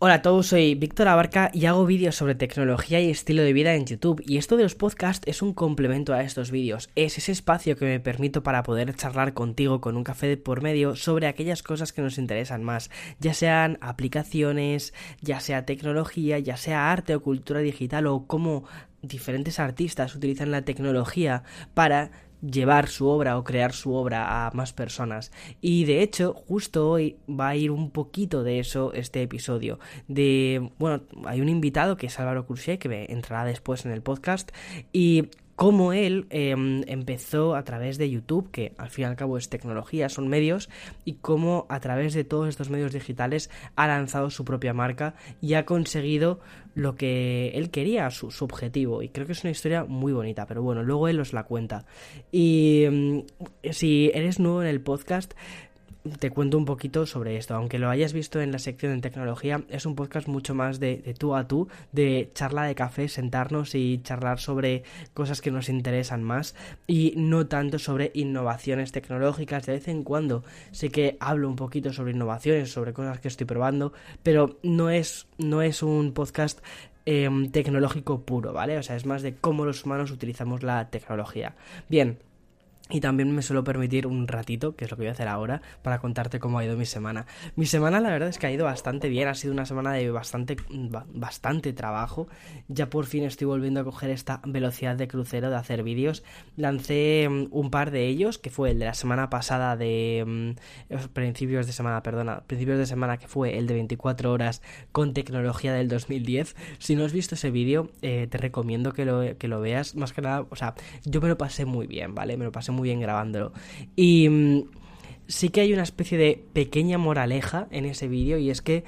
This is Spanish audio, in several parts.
Hola a todos, soy Víctor Abarca y hago vídeos sobre tecnología y estilo de vida en YouTube. Y esto de los podcasts es un complemento a estos vídeos, es ese espacio que me permito para poder charlar contigo con un café de por medio sobre aquellas cosas que nos interesan más, ya sean aplicaciones, ya sea tecnología, ya sea arte o cultura digital o cómo diferentes artistas utilizan la tecnología para llevar su obra o crear su obra a más personas. Y de hecho, justo hoy va a ir un poquito de eso este episodio. De, bueno, hay un invitado que es Álvaro Curché, que entrará después en el podcast, y cómo él em, empezó a través de YouTube, que al fin y al cabo es tecnología, son medios, y cómo a través de todos estos medios digitales ha lanzado su propia marca y ha conseguido lo que él quería, su, objetivo. Y creo que es una historia muy bonita, pero bueno, luego él os la cuenta. Y em, si eres nuevo en el podcast, te cuento un poquito sobre esto. Aunque lo hayas visto en la sección de tecnología, es un podcast mucho más de, tú a tú, de charla de café, sentarnos y charlar sobre cosas que nos interesan más y no tanto sobre innovaciones tecnológicas. De vez en cuando sé que hablo un poquito sobre innovaciones, sobre cosas que estoy probando, pero no es, no es un podcast em, tecnológico puro, ¿vale? O sea, es más de cómo los humanos utilizamos la tecnología. Bien, y también me suelo permitir un ratito, que es lo que voy a hacer ahora, para contarte cómo ha ido mi semana. Mi semana la verdad es que ha ido bastante bien, ha sido una semana de bastante, bastante trabajo. Ya por fin estoy volviendo a coger esta velocidad de crucero de hacer vídeos. Lancé mm, un par de ellos, que fue el de la semana pasada de... Mm, principios de semana, perdona, principios de semana que fue el de 24 horas con tecnología del 2010. Si no has visto ese vídeo, eh, te recomiendo que lo, que lo veas. Más que nada, o sea, yo me lo pasé muy bien, ¿vale? Me lo pasé muy muy bien grabándolo. Y mm, sí que hay una especie de pequeña moraleja en ese vídeo y es que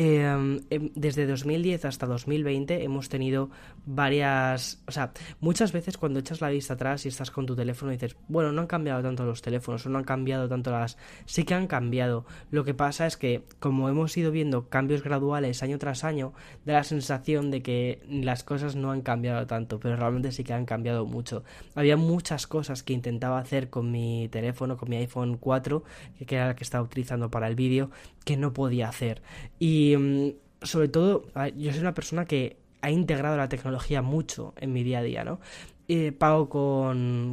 Em, em, desde 2010 hasta 2020 hemos tenido varias... O sea, muchas veces cuando echas la vista atrás y estás con tu teléfono y dices, bueno, no han cambiado tanto los teléfonos o no han cambiado tanto las... Sí que han cambiado. Lo que pasa es que como hemos ido viendo cambios graduales año tras año, da la sensación de que las cosas no han cambiado tanto, pero realmente sí que han cambiado mucho. Había muchas cosas que intentaba hacer con mi teléfono, con mi iPhone 4, que era la que estaba utilizando para el vídeo, que no podía hacer. Y mm, sobre todo, yo soy una persona que ha integrado la tecnología mucho en mi día a día, ¿no? pago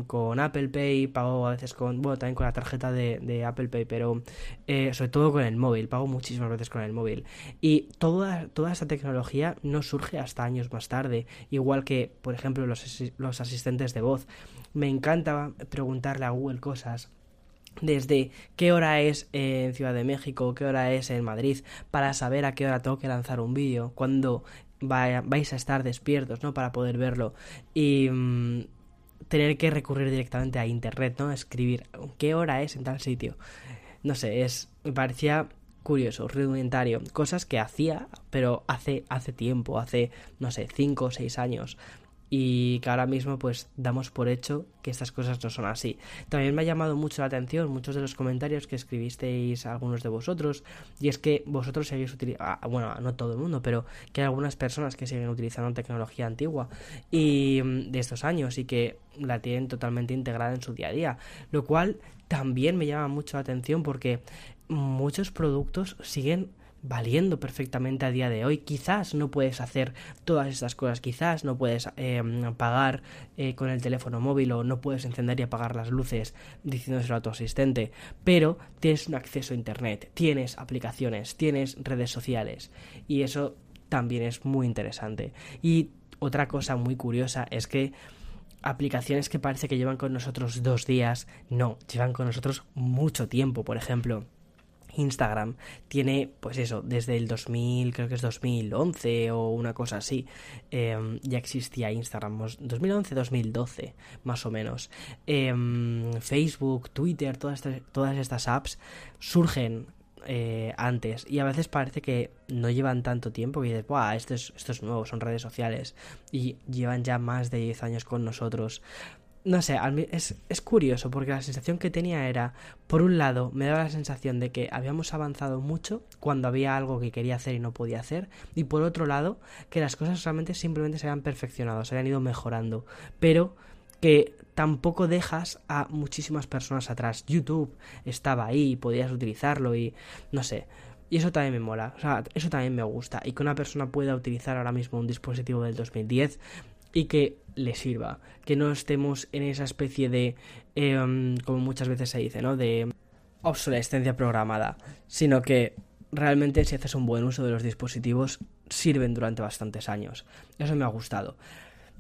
con, Apple Pay, pago a veces con, bueno, también con la tarjeta de, Apple Pay, pero eh, sobre todo con el móvil, pago muchísimas veces con el móvil. Y toda, toda esta tecnología no surge hasta años más tarde, igual que, por ejemplo, los, los asistentes de voz. Me encanta preguntarle a Google cosas desde qué hora es en Ciudad de México, qué hora es en Madrid, para saber a qué hora tengo que lanzar un vídeo, cuando vais a estar despiertos, ¿no? Para poder verlo. Y mm, tener que recurrir directamente a internet, ¿no? Escribir qué hora es en tal sitio. No sé, es. me parecía curioso, rudimentario. Cosas que hacía, pero hace, hace tiempo, hace, no sé, cinco o seis años y que ahora mismo pues damos por hecho que estas cosas no son así. También me ha llamado mucho la atención muchos de los comentarios que escribisteis algunos de vosotros y es que vosotros seguís utilizando, ah, bueno, no todo el mundo, pero que hay algunas personas que siguen utilizando tecnología antigua y mm, de estos años y que la tienen totalmente integrada en su día a día, lo cual también me llama mucho la atención porque muchos productos siguen valiendo perfectamente a día de hoy. Quizás no puedes hacer todas estas cosas, quizás no puedes eh, pagar eh, con el teléfono móvil o no puedes encender y apagar las luces diciéndoselo a tu asistente, pero tienes un acceso a Internet, tienes aplicaciones, tienes redes sociales y eso también es muy interesante. Y otra cosa muy curiosa es que aplicaciones que parece que llevan con nosotros dos días, no, llevan con nosotros mucho tiempo, por ejemplo. Instagram tiene, pues eso, desde el 2000, creo que es 2011 o una cosa así, em, ya existía Instagram, 2011-2012 más o menos. Em, Facebook, Twitter, todas estas, apps surgen eh, antes y a veces parece que no llevan tanto tiempo y dices, Buah, esto es, esto es nuevo, son redes sociales y llevan ya más de 10 años con nosotros no sé, es, es, curioso porque la sensación que tenía era, por un lado, me daba la sensación de que habíamos avanzado mucho cuando había algo que quería hacer y no podía hacer, y por otro lado, que las cosas solamente simplemente se habían perfeccionado, se habían ido mejorando, pero que tampoco dejas a muchísimas personas atrás. YouTube estaba ahí, podías utilizarlo y no sé, Y eso también me mola, o sea, eso también me gusta. Y que una persona pueda utilizar ahora mismo un dispositivo del 2010 y que le sirva. Que no estemos en esa especie de, em, como muchas veces se dice, ¿no? De obsolescencia programada. Sino que realmente si haces un buen uso de los dispositivos, sirven durante bastantes años. Eso me ha gustado.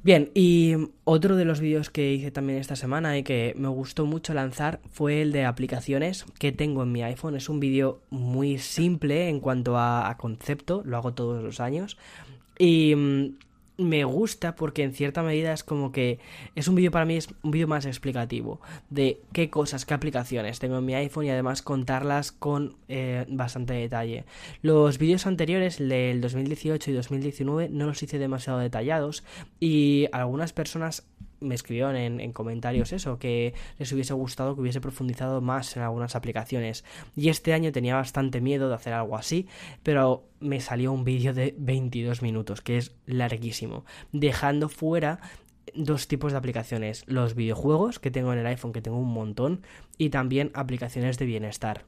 Bien, y otro de los vídeos que hice también esta semana y que me gustó mucho lanzar fue el de aplicaciones que tengo en mi iPhone. Es un vídeo muy simple en cuanto a, concepto, lo hago todos los años. Y mm, me gusta porque en cierta medida es como que es un vídeo para mí es un vídeo más explicativo de qué cosas, qué aplicaciones tengo en mi iPhone y además contarlas con eh, bastante detalle. Los vídeos anteriores, el del 2018 y 2019, no los hice demasiado detallados y algunas personas me escribieron en, comentarios eso, que les hubiese gustado que hubiese profundizado más en algunas aplicaciones. Y este año tenía bastante miedo de hacer algo así, pero me salió un vídeo de 22 minutos, que es larguísimo, dejando fuera dos tipos de aplicaciones, los videojuegos que tengo en el iPhone, que tengo un montón, y también aplicaciones de bienestar.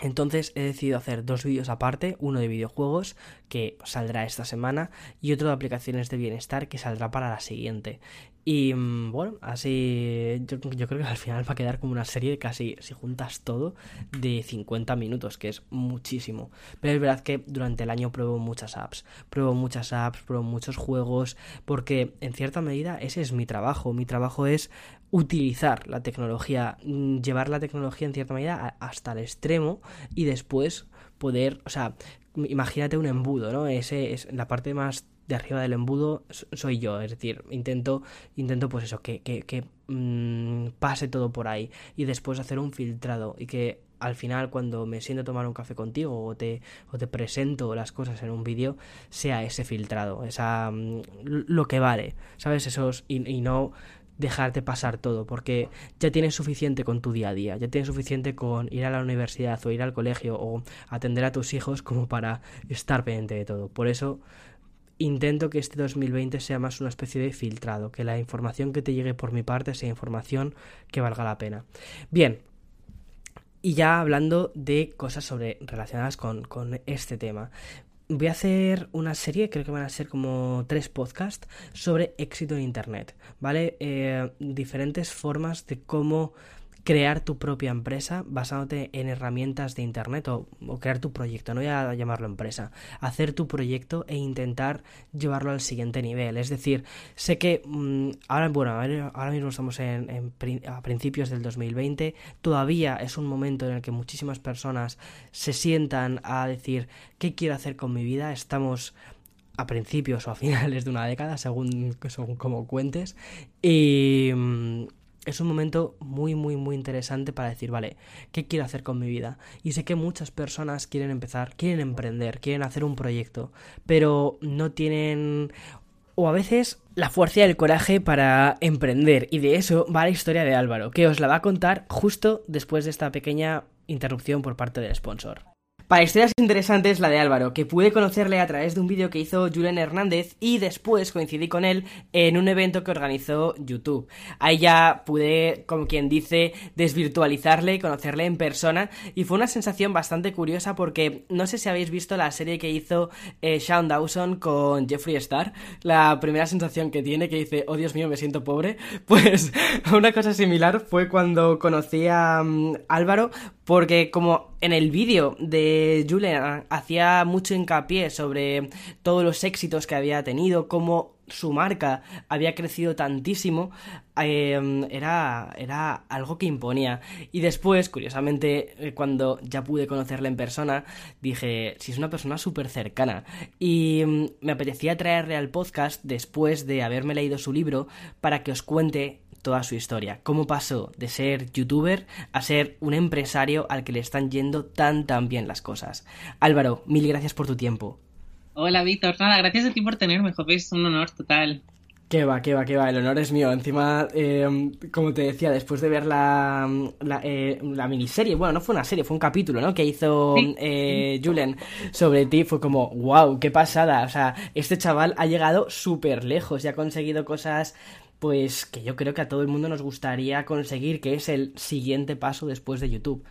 Entonces he decidido hacer dos vídeos aparte, uno de videojuegos que saldrá esta semana y otro de aplicaciones de bienestar que saldrá para la siguiente. Y mm, bueno, así yo, creo que al final va a quedar como una serie de casi, si juntas todo, de 50 minutos, que es muchísimo. Pero es verdad que durante el año pruebo muchas apps, pruebo muchas apps, pruebo muchos juegos, porque en cierta medida ese es mi trabajo. Mi trabajo es utilizar la tecnología, mm, llevar la tecnología en cierta medida hasta el extremo y después poder, o sea, imagínate un embudo, ¿no? Ese es la parte más de arriba del embudo soy yo, es decir, intento, intento pues eso, que, que, que mm, pase todo por ahí y después hacer un filtrado y que al final cuando me siento a tomar un café contigo o te, o te presento las cosas en un vídeo, sea ese filtrado, esa mm, lo que vale, ¿sabes? Esos y, y no dejarte pasar todo, porque ya tienes suficiente con tu día a día, ya tienes suficiente con ir a la universidad o ir al colegio o atender a tus hijos como para estar pendiente de todo. Por eso intento que este 2020 sea más una especie de filtrado, que la información que te llegue por mi parte sea información que valga la pena. Bien, y ya hablando de cosas sobre relacionadas con, este tema. Voy a hacer una serie, creo que van a ser como tres podcasts, sobre éxito en Internet, ¿vale? Eh, diferentes formas de cómo crear tu propia empresa basándote en herramientas de internet o, crear tu proyecto, no voy a llamarlo empresa, hacer tu proyecto e intentar llevarlo al siguiente nivel. Es decir, sé que mm, ahora, bueno, ahora mismo estamos en, a principios del 2020, todavía es un momento en el que muchísimas personas se sientan a decir qué quiero hacer con mi vida, estamos a principios o a finales de una década, según, según como cuentes, y mm, es un momento muy, muy, muy interesante para decir, vale, ¿qué quiero hacer con mi vida? Y sé que muchas personas quieren empezar, quieren emprender, quieren hacer un proyecto, pero no tienen o a veces la fuerza y el coraje para emprender. Y de eso va la historia de Álvaro, que os la va a contar justo después de esta pequeña interrupción por parte del sponsor. Para historias interesantes, la de Álvaro, que pude conocerle a través de un vídeo que hizo Julen Hernández y después coincidí con él en un evento que organizó YouTube. Ahí ya pude, como quien dice, desvirtualizarle y conocerle en persona y fue una sensación bastante curiosa porque no sé si habéis visto la serie que hizo eh, Sean Dawson con Jeffree Star, la primera sensación que tiene que dice, oh Dios mío, me siento pobre, pues una cosa similar fue cuando conocí a mm, Álvaro porque como en el vídeo de Julian hacía mucho hincapié sobre todos los éxitos que había tenido, cómo su marca había crecido tantísimo, em, era, era algo que imponía. Y después, curiosamente, eh, cuando ya pude conocerle en persona, dije, si es una persona súper cercana. Y em, me apetecía traerle al podcast después de haberme leído su libro para que os cuente toda su historia. Cómo pasó de ser youtuber a ser un empresario al que le están yendo tan tan bien las cosas. Álvaro, mil gracias por tu tiempo. Hola Víctor, nada, gracias a ti por tenerme, joder, es un honor total. Que va, que va, que va, el honor es mío. Encima, eh, como te decía, después de ver la, eh, la, miniserie, bueno, no fue una serie, fue un capítulo, ¿no? Que hizo eh, Julen sobre ti, fue como, wow, qué pasada. O sea, este chaval ha llegado súper lejos y ha conseguido cosas pues que yo creo que a todo el mundo nos gustaría conseguir, que es el siguiente paso después de YouTube.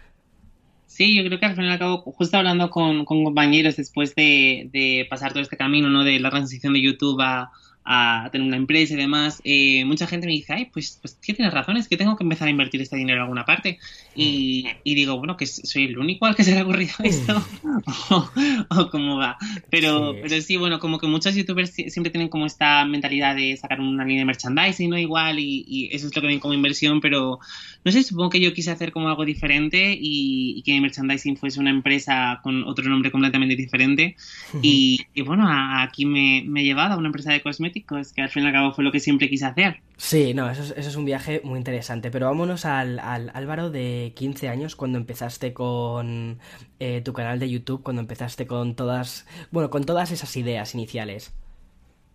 Sí, yo creo que al fin y al cabo, justo hablando con, con compañeros después de, de, pasar todo este camino, ¿no? De la transición de YouTube a, a tener una empresa y demás, eh, mucha gente me dice, ay, pues, pues tienes razón, es que tengo que empezar a invertir este dinero en alguna parte. Y, y digo, bueno, que soy el único al que se le ha ocurrido esto, o, o, cómo va. Pero sí. pero sí, bueno, como que muchos youtubers siempre tienen como esta mentalidad de sacar una línea de merchandising, ¿no? Igual, y, y eso es lo que ven como inversión, pero no sé, supongo que yo quise hacer como algo diferente y, y que merchandising fuese una empresa con otro nombre completamente diferente. Y, y, bueno, a, aquí me, me he llevado a una empresa de cosméticos que al fin y al cabo fue lo que siempre quise hacer. Sí, no, eso es, eso es un viaje muy interesante. Pero vámonos al, al, Álvaro de 15 años, cuando empezaste con eh, tu canal de YouTube, cuando empezaste con todas, bueno, con todas esas ideas iniciales.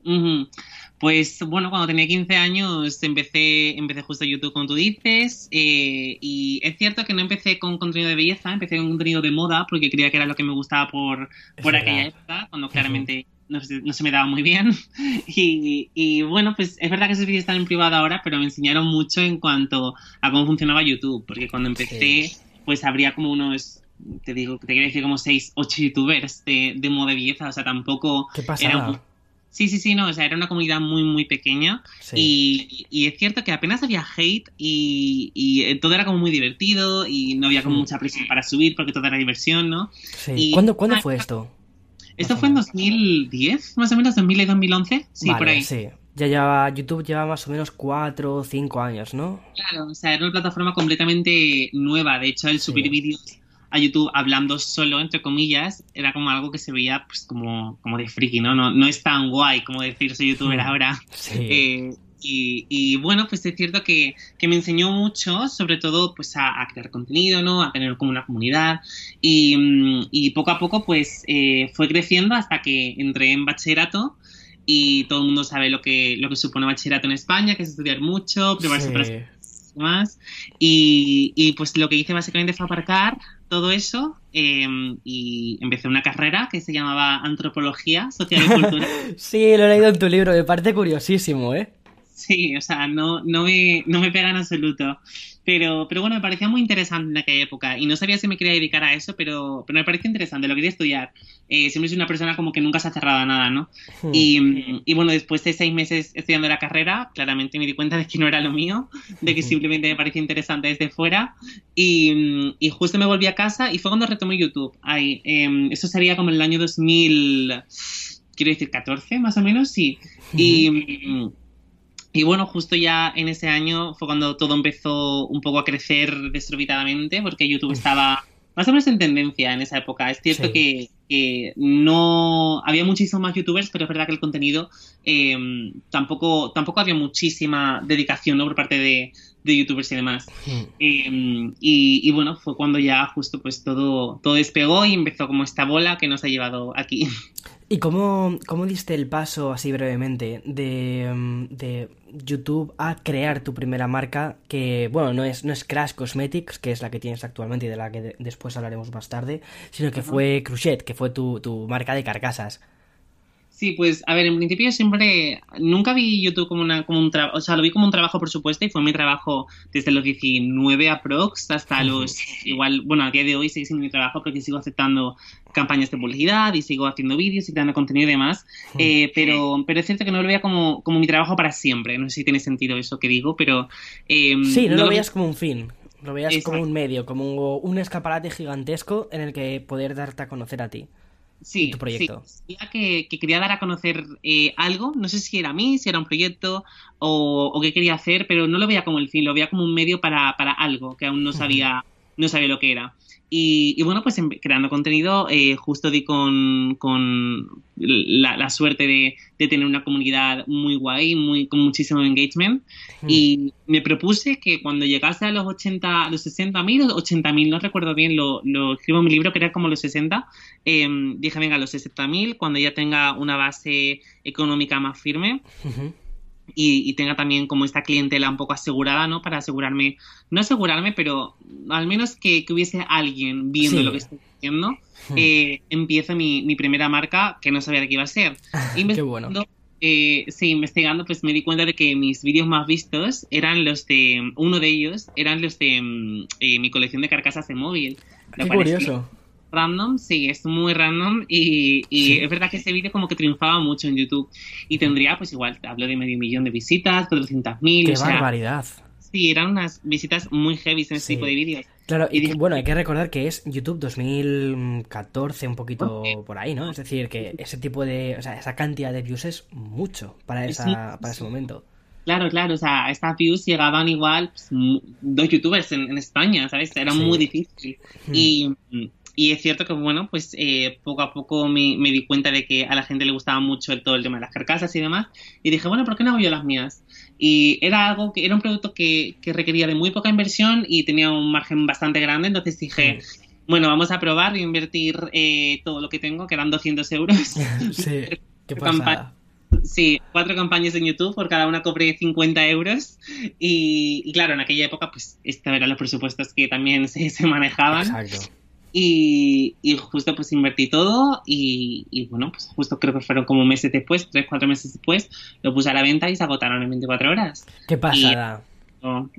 Uh -huh. Pues bueno, cuando tenía 15 años empecé, empecé justo YouTube, como tú dices, eh, y es cierto que no empecé con contenido de belleza, empecé con contenido de moda, porque creía que era lo que me gustaba por, por aquella época, cuando claramente... Uh -huh no, no, se me daba muy bien. Y, y, bueno, pues es verdad que esos vídeos están en privado ahora, pero me enseñaron mucho en cuanto a cómo funcionaba YouTube, porque cuando empecé, sí. pues habría como unos, te digo, te quiero decir como 6, 8 youtubers de, de moda y belleza, o sea, tampoco... ¿Qué? Era, Sí, sí, sí, no, o sea, era una comunidad muy, muy pequeña sí. y, y, es cierto que apenas había hate y, y, todo era como muy divertido y no había como mucha presión para subir porque todo era diversión, ¿no? Sí. Y, ¿Cuándo, ¿cuándo fue esto? Esto fue en 2010, más o menos, 2000 y 2011, sí, vale, por ahí. Sí. Ya lleva, YouTube lleva más o menos 4 o 5 años, ¿no? Claro, o sea, era una plataforma completamente nueva. De hecho, el subir sí. vídeos a YouTube hablando solo, entre comillas, era como algo que se veía pues como, como de friki, ¿no? ¿no? No es tan guay como decir soy youtuber ahora. Sí. Eh, y, y, bueno, pues es cierto que, que, me enseñó mucho, sobre todo pues a, a, crear contenido, ¿no? A tener como una comunidad y, y poco a poco pues eh, fue creciendo hasta que entré en bachillerato y todo el mundo sabe lo que, lo que supone bachillerato en España, que es estudiar mucho, prepararse sí. para más y, y, pues lo que hice básicamente fue aparcar todo eso eh, y empecé una carrera que se llamaba Antropología Social y Cultural. sí, lo he leído en tu libro, me parece curiosísimo, ¿eh? Sí, o sea, no, no, me, no me pega en absoluto. Pero, pero bueno, me parecía muy interesante en aquella época y no sabía si me quería dedicar a eso, pero, pero me parecía interesante, lo quería estudiar. Eh, siempre soy una persona como que nunca se ha cerrado a nada, ¿no? Hmm. Y, y, bueno, después de seis meses estudiando la carrera, claramente me di cuenta de que no era lo mío, de que simplemente me parecía interesante desde fuera. Y, y justo me volví a casa y fue cuando retomé YouTube. Ay, eh, eso sería como en el año 2000, quiero decir 14 más o menos, sí. Y... Y bueno, justo ya en ese año fue cuando todo empezó un poco a crecer desorbitadamente, porque YouTube estaba más o menos en tendencia en esa época. Es cierto sí. que, que, no había muchísimos más youtubers, pero es verdad que el contenido eh, tampoco, tampoco había muchísima dedicación ¿no? por parte de, de youtubers y demás. Hmm. Eh, y, y, bueno, fue cuando ya justo pues todo, todo despegó y empezó como esta bola que nos ha llevado aquí. ¿Y cómo, cómo diste el paso, así brevemente, de, de, YouTube a crear tu primera marca? Que, bueno, no es, no es Crash Cosmetics, que es la que tienes actualmente y de la que de, después hablaremos más tarde, sino que fue Cruchet, que fue tu, tu marca de carcasas. Sí, pues a ver, en principio siempre, nunca vi YouTube como, una, como un trabajo, o sea, lo vi como un trabajo por supuesto y fue mi trabajo desde los 19 aprox hasta los, igual, bueno, a día de hoy sigue siendo mi trabajo porque sigo aceptando campañas de publicidad y sigo haciendo vídeos y creando contenido y demás, eh, pero, pero es cierto que no lo veía como, como mi trabajo para siempre, no sé si tiene sentido eso que digo, pero... Eh, sí, no, no lo veías como un fin. Lo veías Exacto. como un medio, como un escaparate gigantesco en el que poder darte a conocer a ti sí, tu proyecto. Sí, que, que, quería dar a conocer eh, algo, no sé si era a mí, si era un proyecto o, o, qué quería hacer, pero no lo veía como el fin, lo veía como un medio para, para algo que aún no sabía, no sabía lo que era. Y, y, bueno, pues creando contenido, eh, justo di con, con la, la, suerte de, de, tener una comunidad muy guay, muy, con muchísimo engagement. Mm. Y me propuse que cuando llegase a los 80, a los 60 mil, 80 mil, no recuerdo bien, lo, lo, escribo en mi libro, que era como los 60. Eh, dije, venga, los 60 mil, cuando ya tenga una base económica más firme. -huh y, y, tenga también como esta clientela un poco asegurada, ¿no? Para asegurarme, no asegurarme, pero al menos que, que hubiese alguien viendo sí. lo que estoy haciendo, hmm. eh, empieza mi, mi, primera marca que no sabía de qué iba a ser. Qué bueno. eh, sí, investigando, pues me di cuenta de que mis vídeos más vistos eran los de, uno de ellos, eran los de mm, eh, mi colección de carcasas de móvil. Qué curioso. Random, sí, es muy random y, es verdad que ese vídeo como que triunfaba mucho en YouTube y tendría pues igual, hablo de medio millón de visitas, 400.000. ¡Qué barbaridad! Sí, eran unas visitas muy heavy en ese tipo de vídeos. Claro, y bueno, hay que recordar que es YouTube 2014, un poquito por ahí, ¿no? Es decir, que ese tipo de, o sea, esa cantidad de views es mucho para, esa, para ese momento. Claro, claro, o sea, estas views llegaban igual pues, dos youtubers en, España, ¿sabes? Era muy difícil. Hmm. Y, y, es cierto que, bueno, pues eh, poco a poco me, me, di cuenta de que a la gente le gustaba mucho todo el tema de las carcasas y demás. Y dije, bueno, ¿por qué no hago yo las mías? Y era algo que era un producto que, requería de muy poca inversión y tenía un margen bastante grande. Entonces dije, bueno, vamos a probar y invertir eh, todo lo que tengo, que eran 200 euros. sí, qué pasada. Sí, cuatro campañas en YouTube, por cada una cobré 50 euros. Y, claro, en aquella época, pues, estos eran los presupuestos que también se, se manejaban. Exacto. Y, justo pues invertí todo y, bueno, pues justo creo que fueron como meses después, tres, cuatro meses después, lo puse a la venta y se agotaron en 24 horas. Qué pasada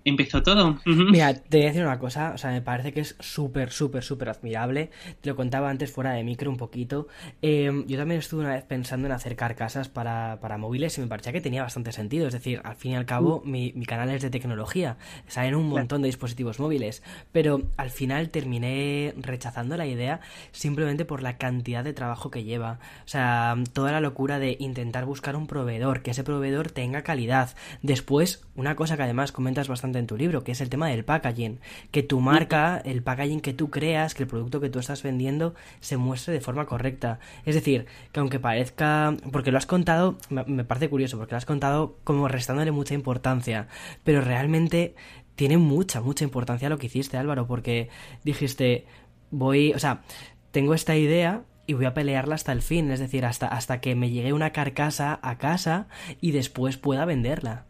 empezó todo. Mira, te voy a decir una cosa, o sea, me parece que es súper, súper, súper admirable. Te lo contaba antes fuera de micro un poquito. Em, yo también estuve una vez pensando en acercar casas para, para, móviles y me parecía que tenía bastante sentido. Es decir, al fin y al cabo, mm. mi, mi, canal es de tecnología, salen un montón de dispositivos móviles, pero al final terminé rechazando la idea simplemente por la cantidad de trabajo que lleva. O sea, toda la locura de intentar buscar un proveedor, que ese proveedor tenga calidad. Después, una cosa que además bastante en tu libro, que es el tema del packaging. Que tu marca, el packaging que tú creas, que el producto que tú estás vendiendo se muestre de forma correcta. Es decir, que aunque parezca, porque lo has contado, me parece curioso, porque lo has contado como restándole mucha importancia, pero realmente tiene mucha, mucha importancia lo que hiciste, Álvaro, porque dijiste, voy, o sea, tengo esta idea, y voy a pelearla hasta el fin, es decir, hasta, hasta que me llegue una carcasa a casa y después pueda venderla.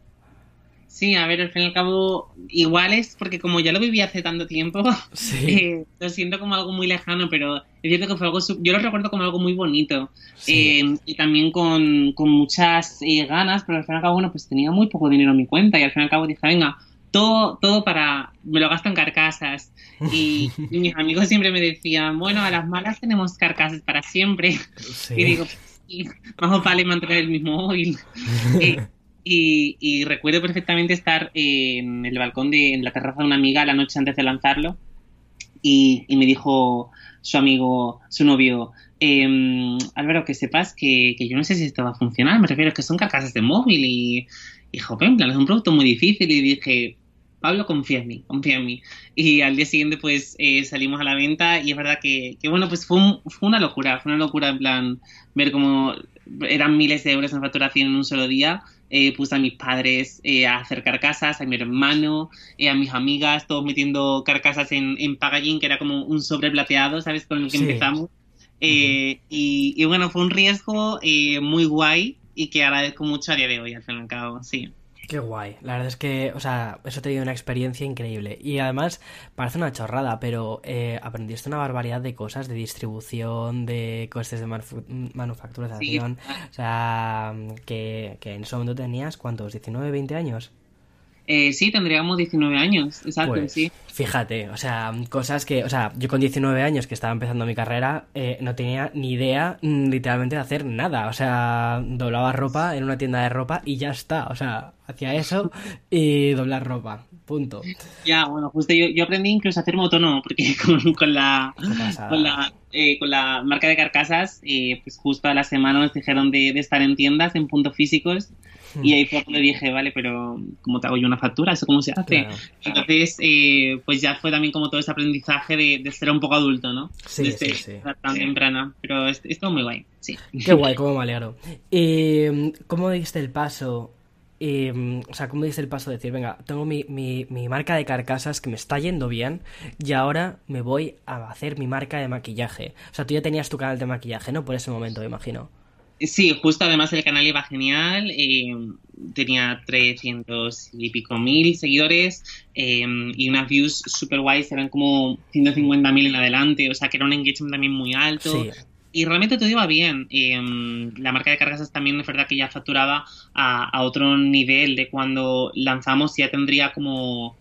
Sí, a ver, al fin y al cabo, igual es porque como ya lo viví hace tanto tiempo, eh, lo siento como algo muy lejano, pero es cierto que fue algo, yo lo recuerdo como algo muy bonito eh, y también con, muchas eh, ganas, pero al fin y al cabo, bueno, pues tenía muy poco dinero en mi cuenta y al fin y al cabo dije, venga, todo, todo para, me lo gasto en carcasas. Y, mis amigos siempre me decían, bueno, a las malas tenemos carcasas para siempre. Y digo, sí, más vale mantener el mismo móvil. Y, recuerdo perfectamente estar en el balcón de en la terraza de una amiga la noche antes de lanzarlo y, me dijo su amigo, su novio, eh, Álvaro, que sepas que, yo no sé si esto va a funcionar, me refiero a que son carcasas de móvil y, y joven, plan, es un producto muy difícil y dije, Pablo, confía en mí, confía en mí. Y al día siguiente, pues, eh, salimos a la venta y es verdad que, que bueno, pues fue, fue una locura, fue una locura en plan ver cómo eran miles de euros en facturación en un solo día eh, puse a mis padres eh, a hacer carcasas, a mi hermano, eh, a mis amigas, todos metiendo carcasas en, en packaging, que era como un sobre plateado, ¿sabes? Con el que empezamos. y, y, bueno, fue un riesgo muy guay y que agradezco mucho a día de hoy, al fin y al cabo, sí. Qué guay. La verdad es que, o sea, eso te dio una experiencia increíble. Y además, parece una chorrada, pero eh, aprendiste una barbaridad de cosas, de distribución, de costes de manufacturación. O sea, que, que en ese momento tenías, ¿cuántos? ¿19, 20 años? Eh, sí, tendríamos 19 años, exacto, pues, sí. Fíjate, o sea, cosas que, o sea, yo con 19 años que estaba empezando mi carrera, eh, no tenía ni idea mm, literalmente de hacer nada, o sea, doblaba ropa en una tienda de ropa y ya está, o sea, hacía eso y doblar ropa, punto. Ya, bueno, justo yo, yo aprendí incluso a hacer motono, porque con, la, con la, eh, con la marca de carcasas, eh, pues justo a la semana nos dijeron de, de estar en tiendas, en puntos físicos, y ahí fue cuando dije, vale, pero ¿cómo te hago yo una factura? ¿Eso cómo se hace? Entonces, eh, pues ya fue también como todo ese aprendizaje de, ser un poco adulto, ¿no? Sí, sí, sí. Tan temprana. Pero esto muy guay, sí. Qué guay, cómo me alegro. ¿Y cómo diste el paso o sea, ¿cómo diste el paso de decir, venga, tengo mi, mi, mi, marca de carcasas que me está yendo bien y ahora me voy a hacer mi marca de maquillaje? O sea, tú ya tenías tu canal de maquillaje, ¿no? Por ese momento, me imagino. Sí, justo además el canal iba genial, eh, tenía 300 y pico mil seguidores eh, y unas views super guays, eran como 150 mil en adelante, o sea que era un engagement también muy alto. y realmente todo iba bien. Em, la marca de cargas también es verdad que ya facturaba a, otro nivel de cuando lanzamos, ya tendría como,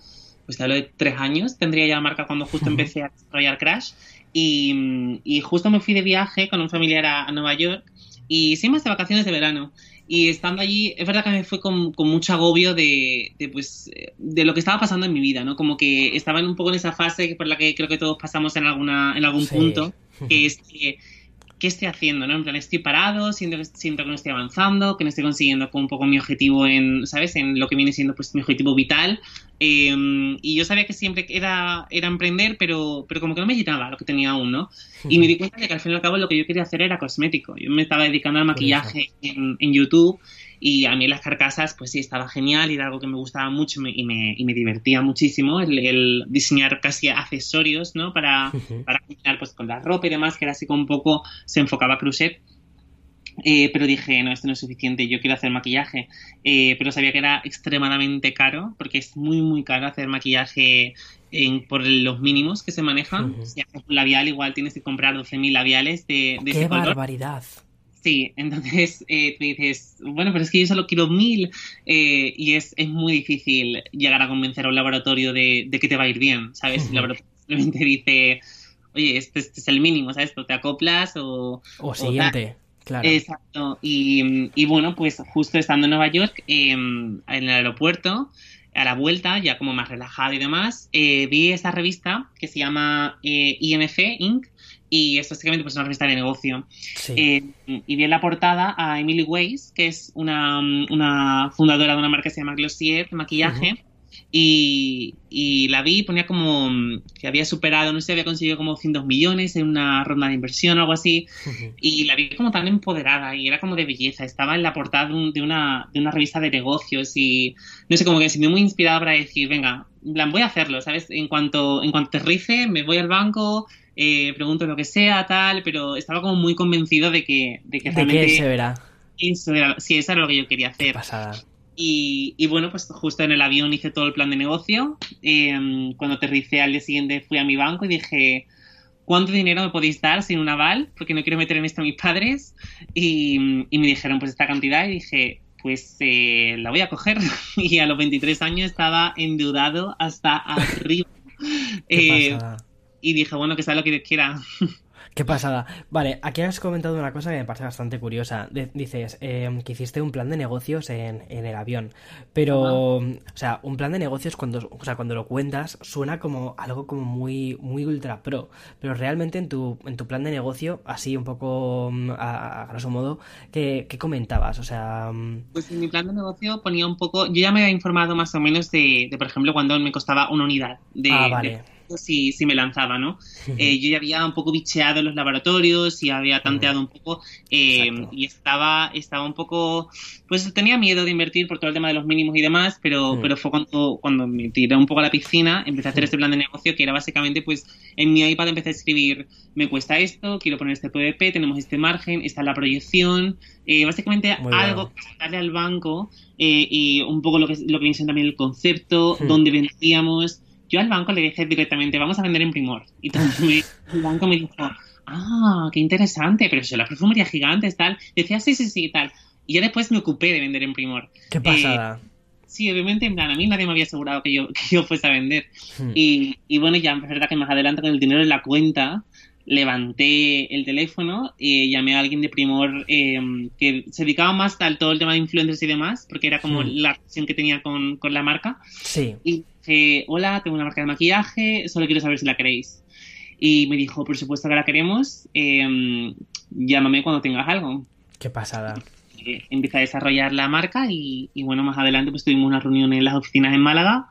pues te hablo de tres años, tendría ya la marca cuando justo empecé a desarrollar Crash. Y, y, justo me fui de viaje con un familiar a, Nueva York y más de vacaciones de verano. Y estando allí, es verdad que me fue con, con mucho agobio de, de, pues, de lo que estaba pasando en mi vida, ¿no? Como que estaba un poco en esa fase por la que creo que todos pasamos en, alguna, en algún punto, que es que qué estoy haciendo, ¿no? En plan, estoy parado, siento, siento que no estoy avanzando, que no estoy consiguiendo un poco mi objetivo en, ¿sabes? En lo que viene siendo pues mi objetivo vital. Em, y yo sabía que siempre era, era emprender, pero, pero como que no me llenaba lo que tenía aún, ¿no? Y me di cuenta de que al fin y al cabo lo que yo quería hacer era cosmético. Yo me estaba dedicando al maquillaje en, en YouTube y a mí las carcasas, pues sí, estaba genial y era algo que me gustaba mucho y me, y me divertía muchísimo el, diseñar casi accesorios, ¿no? Para, para combinar pues con la ropa y demás, que era así como un poco, se enfocaba a crochet. Eh, pero dije, no, esto no es suficiente, yo quiero hacer maquillaje. Eh, pero sabía que era extremadamente caro, porque es muy, muy caro hacer maquillaje en, por los mínimos que se manejan. Si haces un labial, igual tienes que comprar 12.000 labiales de, de ¡Qué barbaridad! Sí, entonces eh, tú dices, bueno, pero es que yo solo quiero mil eh, y es, es, muy difícil llegar a convencer a un laboratorio de, que te va a ir bien, ¿sabes? El laboratorio simplemente dice, oye, este, este, es el mínimo, ¿sabes? O te acoplas o... O siguiente. Claro. Exacto. Y, y, bueno, pues justo estando en Nueva York, em, en el aeropuerto, a la vuelta, ya como más relajado y demás, eh, vi esta revista que se llama IMF Inc., y es básicamente pues, una revista de negocio. Eh, y vi en la portada a Emily Weiss, que es una, una, fundadora de una marca que se llama Glossier de maquillaje. Y, y, la vi, ponía como que había superado, no sé, había conseguido como 100 millones en una ronda de inversión o algo así. Y la vi como tan empoderada y era como de belleza. Estaba en la portada de, una, de una revista de negocios y no sé, como que me sentí muy inspirada para decir, venga, voy a hacerlo, ¿sabes? En cuanto, en cuanto aterrice, me voy al banco, eh, pregunto lo que sea, tal, pero estaba como muy convencido de que, de que realmente... se verá. Eso era, sí, eso era lo que yo quería hacer. Pasada. Y, y, bueno, pues justo en el avión hice todo el plan de negocio. Eh, cuando aterricé al día siguiente fui a mi banco y dije, ¿cuánto dinero me podéis dar sin un aval? Porque no quiero meter en esto a mis padres. Y, y me dijeron, pues esta cantidad. Y dije, pues eh, la voy a coger. y a los 23 años estaba endeudado hasta arriba. eh, y dije, bueno, que sea lo que Dios quiera. Qué pasada. Vale, aquí has comentado una cosa que me parece bastante curiosa. dices em, que hiciste un plan de negocios en, el avión. Pero, o sea, un plan de negocios cuando, o sea, cuando lo cuentas suena como algo como muy, muy ultra pro. Pero realmente en tu, en tu plan de negocio, así un poco mm, a, grosso modo, ¿qué, comentabas? O sea. Mm, pues en mi plan de negocio ponía un poco. Yo ya me había informado más o menos de, por ejemplo, cuando me costaba una unidad de. Ah, vale si, si me lanzaba, ¿no? Eh, yo ya había un poco bicheado en los laboratorios y había tanteado un poco eh, y estaba, estaba un poco, pues tenía miedo de invertir por todo el tema de los mínimos y demás, pero, pero fue cuando, cuando me tiré un poco a la piscina, empecé a hacer este plan de negocio que era básicamente, pues en mi iPad empecé a escribir, me cuesta esto, quiero poner este PVP, tenemos este margen, esta es la proyección, eh, básicamente algo para darle al banco y un poco lo que, lo que viene también el concepto, dónde vendíamos, yo al banco le dije directamente, vamos a vender en primor. Y el banco me dijo, ah, qué interesante, pero si la perfumería gigante, tal. decía, sí, sí, sí, tal. Y ya después me ocupé de vender en primor. Qué pasada. Eh, sí, obviamente, en plan, a mí nadie me había asegurado que yo, que yo fuese a vender. Hmm. Y, y, bueno, ya es verdad que más adelante con el dinero en la cuenta, levanté el teléfono y llamé a alguien de Primor eh, que se dedicaba más al todo el tema de influencers y demás, porque era como hmm. la relación que tenía con, con la marca. Sí. Y hola, tengo una marca de maquillaje, solo quiero saber si la queréis. Y me dijo, por supuesto que la queremos, em, llámame cuando tengas algo. Qué pasada. Eh, empieza a desarrollar la marca y, bueno, más adelante pues tuvimos una reunión en las oficinas en Málaga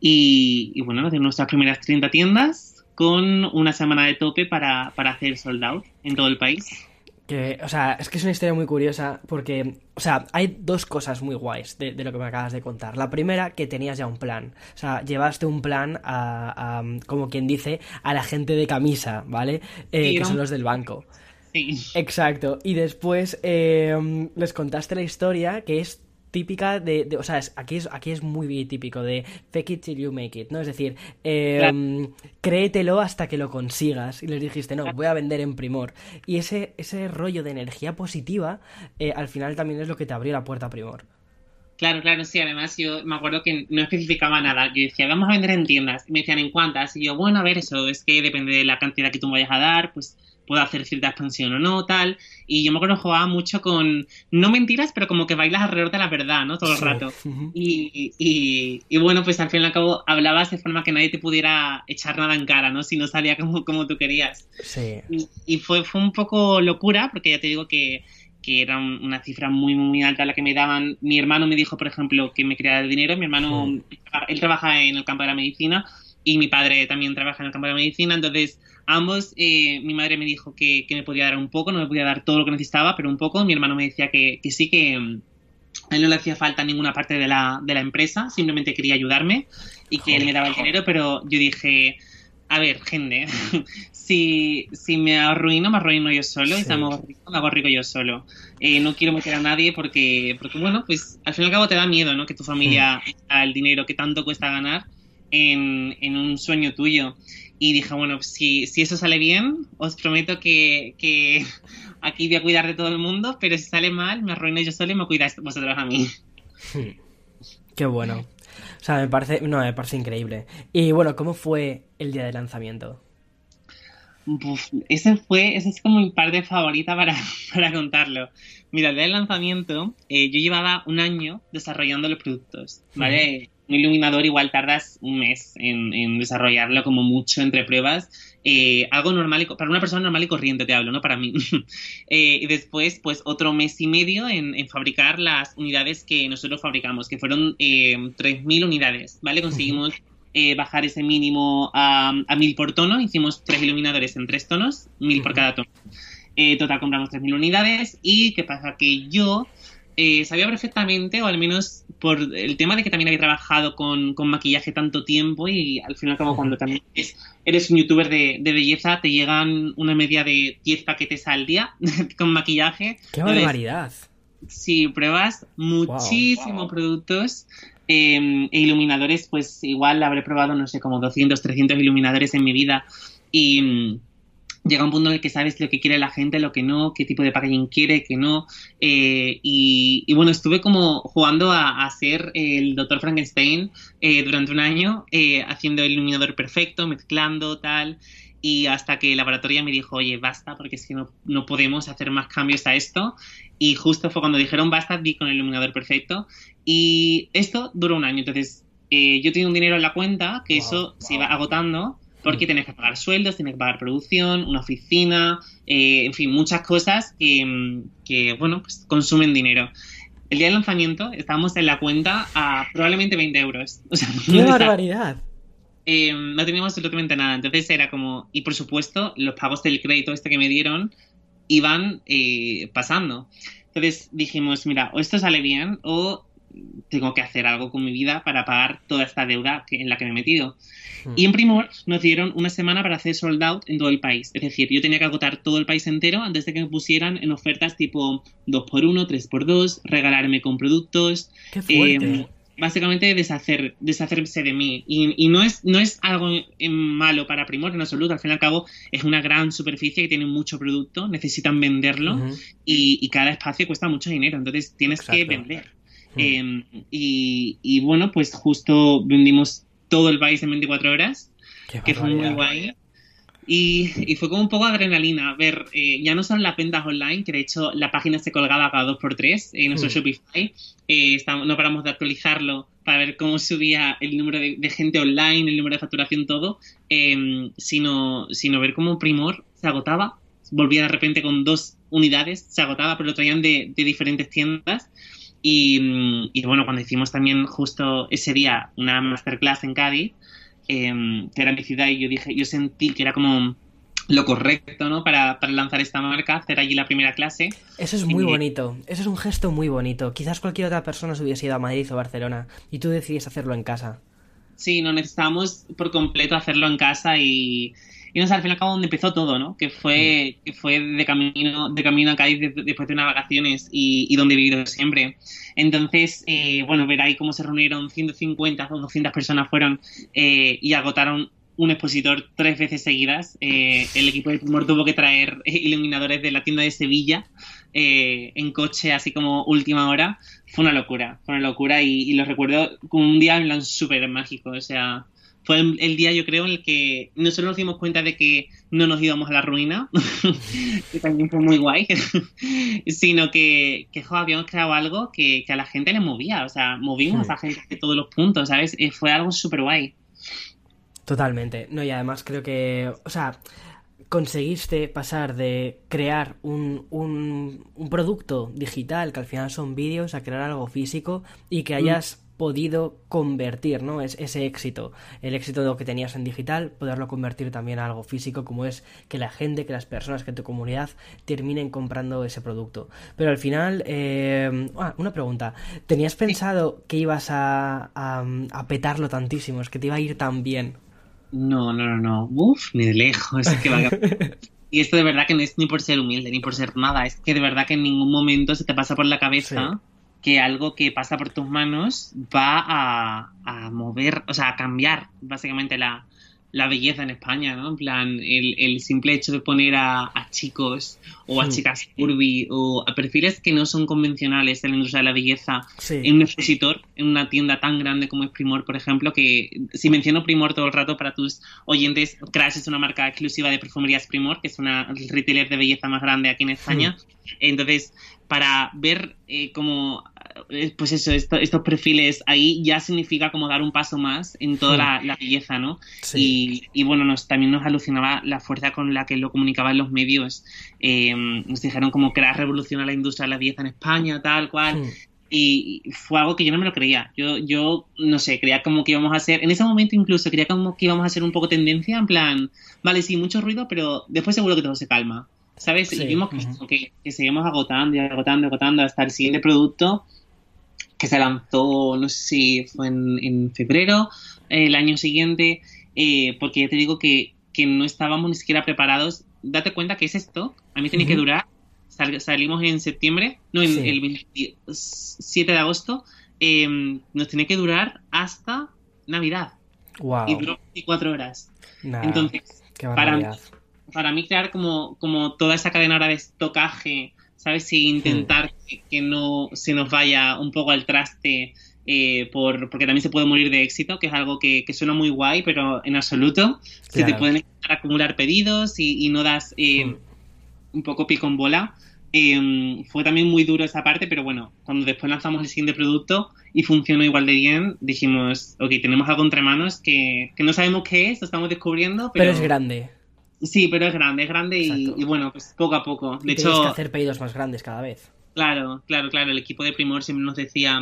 y, y bueno, de nuestras primeras 30 tiendas con una semana de tope para, para hacer sold out en todo el país. Que, o sea, es que es una historia muy curiosa porque, o sea, hay dos cosas muy guays de, lo que me acabas de contar. La primera, que tenías ya un plan. O sea, llevaste un plan a, como quien dice, a la gente de camisa, ¿vale? Eh, que son los del banco. Sí. Exacto. Y después eh, les contaste la historia que es típica de, o sea, aquí, es, aquí es muy típico de fake it till you make it, ¿no? Es decir, em, créetelo hasta que lo consigas. Y les dijiste, no, voy a vender en primor. Y ese, ese rollo de energía positiva, eh, al final también es lo que te abrió la puerta a primor. Claro, claro, sí. Además, yo me acuerdo que no especificaba nada. Yo decía, vamos a vender en tiendas. Y me decían, ¿en cuántas? Y yo, bueno, a ver, eso es que depende de la cantidad que tú me vayas a dar, pues puedo hacer cierta expansión o no, tal. Y yo me acuerdo jugaba mucho con, no mentiras, pero como que bailas alrededor de la verdad, ¿no? Todo el rato. y, y, bueno, pues al fin y al cabo hablabas de forma que nadie te pudiera echar nada en cara, ¿no? Si no salía como, como tú querías. Sí. Y, fue, fue un poco locura, porque ya te digo que que era una cifra muy, muy alta la que me daban. Mi hermano me dijo, por ejemplo, que me quería dar dinero. Mi hermano, él trabaja en el campo de la medicina y mi padre también trabaja en el campo de la medicina. Entonces, ambos, eh, mi madre me dijo que, me podía dar un poco, no me podía dar todo lo que necesitaba, pero un poco. Mi hermano me decía que, sí, que mm, a él no le hacía falta ninguna parte de la, de la empresa, simplemente quería ayudarme y que él me daba el dinero, pero yo dije, a ver, gente, si, si me arruino, me arruino yo solo, y si me hago rico, me hago rico yo solo. Eh, no quiero meter a nadie porque, porque, bueno, pues al fin y al cabo te da miedo, ¿no? Que tu familia, el dinero que tanto cuesta ganar en, en un sueño tuyo. Y dije, bueno, si, si eso sale bien, os prometo que, que aquí voy a cuidar de todo el mundo, pero si sale mal, me arruino yo solo y me cuidáis vosotros a mí. Qué bueno. O sea, me parece, no, me parece increíble. Y bueno, ¿cómo fue el día de lanzamiento? ese fue, ese es como mi parte favorita para, para contarlo. Mira, el día del lanzamiento, eh, yo llevaba un año desarrollando los productos, ¿vale? Un iluminador igual tardas un mes en, desarrollarlo como mucho entre pruebas. Eh, algo normal, y, para una persona normal y corriente te hablo, ¿no? Para mí. Eh, y después, pues otro mes y medio en, fabricar las unidades que nosotros fabricamos, que fueron eh, 3.000 unidades, ¿vale? Conseguimos eh, bajar ese mínimo a, a 1.000 por tono, hicimos tres iluminadores en tres tonos, 1.000 por cada tono. total compramos 3.000 unidades y ¿qué pasa? Que yo eh, sabía perfectamente, o al menos por el tema de que también había trabajado con, maquillaje tanto tiempo y al final como cuando también eres, un youtuber de, belleza, te llegan una media de 10 paquetes al día con maquillaje. ¡Qué barbaridad! Sí, pruebas muchísimos productos em, e iluminadores, pues igual habré probado, no sé, como 200, 300 iluminadores en mi vida y llega un punto en el que sabes lo que quiere la gente, lo que no, qué tipo de packaging quiere, qué no. Eh, y, bueno, estuve como jugando a, ser el doctor Frankenstein eh, durante un año, eh, haciendo el iluminador perfecto, mezclando, tal. Y hasta que el laboratorio me dijo, oye, basta, porque es que no, no podemos hacer más cambios a esto. Y justo fue cuando dijeron basta, di con el iluminador perfecto. Y esto duró un año. Entonces, yo tenía un dinero en la cuenta, que eso se iba agotando porque tienes que pagar sueldos, tienes que pagar producción, una oficina, eh, en fin, muchas cosas que, bueno, pues consumen dinero. El día del lanzamiento estábamos en la cuenta a probablemente 20 euros. O sea, ¡Qué barbaridad! Eh, no teníamos absolutamente nada. Entonces era como, y por supuesto, los pagos del crédito este que me dieron iban eh, pasando. Entonces dijimos, mira, o esto sale bien o tengo que hacer algo con mi vida para pagar toda esta deuda en la que me he metido. Hmm. Y en Primor nos dieron una semana para hacer sold out en todo el país. Es decir, yo tenía que agotar todo el país entero antes de que me pusieran en ofertas tipo 2x1, 3x2, regalarme con productos. Em, básicamente deshacer, deshacerse de mí. Y, no, es, no es algo malo para Primor en absoluto. Al fin y al cabo es una gran superficie que tiene mucho producto, necesitan venderlo y, cada espacio cuesta mucho dinero. Entonces tienes que vender. Hmm. Em, y, bueno, pues justo vendimos todo el país en 24 horas, que fue muy guay. Y, fue como un poco adrenalina ver, eh, ya no son las ventas online, que de hecho la página se colgaba cada 2x3 en nuestro hmm. Shopify. Eh, no paramos de actualizarlo para ver cómo subía el número de, gente online, el número de facturación, todo, em, sino, sino ver cómo Primor se agotaba, volvía de repente con dos unidades, se agotaba, pero lo traían de, de diferentes tiendas. Y, bueno, cuando hicimos también justo ese día una masterclass en Cádiz, em, que era mi ciudad, y yo dije, yo sentí que era como lo correcto, ¿no? Para, lanzar esta marca, hacer allí la primera clase. Eso es muy bonito, eso es un gesto muy bonito. Quizás cualquier otra persona se hubiese ido a Madrid o Barcelona y tú decides hacerlo en casa. Sí, no necesitamos por completo hacerlo en casa y, y no sé, al fin y al cabo donde empezó todo, ¿no? Que fue, que fue de camino, de camino a Cádiz después de unas vacaciones y, y donde he vivido siempre. Entonces, eh, bueno, ver ahí cómo se reunieron 150 o 200 personas fueron eh, y agotaron un expositor tres veces seguidas. Eh, el equipo de Primor tuvo que traer iluminadores de la tienda de Sevilla eh, en coche, así como última hora. Fue una locura, fue una locura y, y lo recuerdo como un día en plan súper mágico. O sea, fue el, el, día, yo creo, en el que nosotros nos dimos cuenta de que no nos íbamos a la ruina, que también fue muy guay, sino que, que jo, habíamos creado algo que, que, a la gente le movía, o sea, movimos sí. a gente de todos los puntos, ¿sabes? Y fue algo súper guay. Totalmente, no, y además creo que, o sea, conseguiste pasar de crear un, un, un producto digital, que al final son vídeos, a crear algo físico y que hayas... Mm podido convertir, ¿no? Es ese éxito, el éxito de lo que tenías en digital, poderlo convertir también a algo físico, como es que la gente, que las personas, que tu comunidad terminen comprando ese producto. Pero al final, eh... ah, una pregunta, ¿tenías pensado que ibas a, a, a, petarlo tantísimo, es que te iba a ir tan bien? No, no, no, no, uf, ni de lejos, es que. Y esto de verdad que no es ni por ser humilde, ni por ser nada, es que de verdad que en ningún momento se te pasa por la cabeza... Sí. que algo que pasa por tus manos va a, a mover, o sea, a cambiar básicamente la, la belleza en España, ¿no? En plan, el, el simple hecho de poner a, a chicos o a sí. chicas curvy o a perfiles que no son convencionales en la industria de la belleza sí. en un expositor, en una tienda tan grande como es Primor, por ejemplo, que si menciono Primor todo el rato para tus oyentes, Crash es una marca exclusiva de perfumerías Primor, que es una retailer de belleza más grande aquí en España. Sí. Entonces, para ver eh, como pues eso, esto, estos perfiles ahí ya significa como dar un paso más en toda la, la, belleza, ¿no? Sí. Y, y, bueno, nos, también nos alucinaba la fuerza con la que lo comunicaban los medios. Eh, nos dijeron como que era revolucionar la industria de la belleza en España, tal cual. Sí. Y fue algo que yo no me lo creía. Yo, yo, no sé, creía como que íbamos a hacer, en ese momento incluso creía como que íbamos a hacer un poco tendencia, en plan, vale, sí, mucho ruido, pero después seguro que todo se calma. ¿Sabes? Sí. Y vimos que, uh -huh. que, que, seguimos agotando y agotando y agotando hasta el siguiente producto que se lanzó, no sé si fue en, en febrero, eh, el año siguiente, eh, porque ya te digo que, que, no estábamos ni siquiera preparados. Date cuenta que es esto, a mí tiene uh -huh. que durar, sal, salimos en septiembre, no, en, sí. el 27 de agosto, eh, nos tiene que durar hasta Navidad. Wow. Y duró 24 horas. Nah, Entonces, para, para mí crear como, como toda esa cadena ahora de estocaje, ¿sabes? Y intentar mm. que, que, no se nos vaya un poco al traste, eh, por, porque también se puede morir de éxito, que es algo que, que suena muy guay, pero en absoluto claro. se te pueden acumular pedidos y, y no das eh, mm. un poco pico en bola. Eh, fue también muy duro esa parte, pero bueno, cuando después lanzamos el siguiente producto y funcionó igual de bien, dijimos, ok, tenemos algo entre manos que, que no sabemos qué es, lo estamos descubriendo, pero, pero es grande. Sí, pero es grande, es grande y, y, bueno, pues poco a poco. De y hecho, que hacer pedidos más grandes cada vez. Claro, claro, claro. El equipo de Primor siempre nos decía,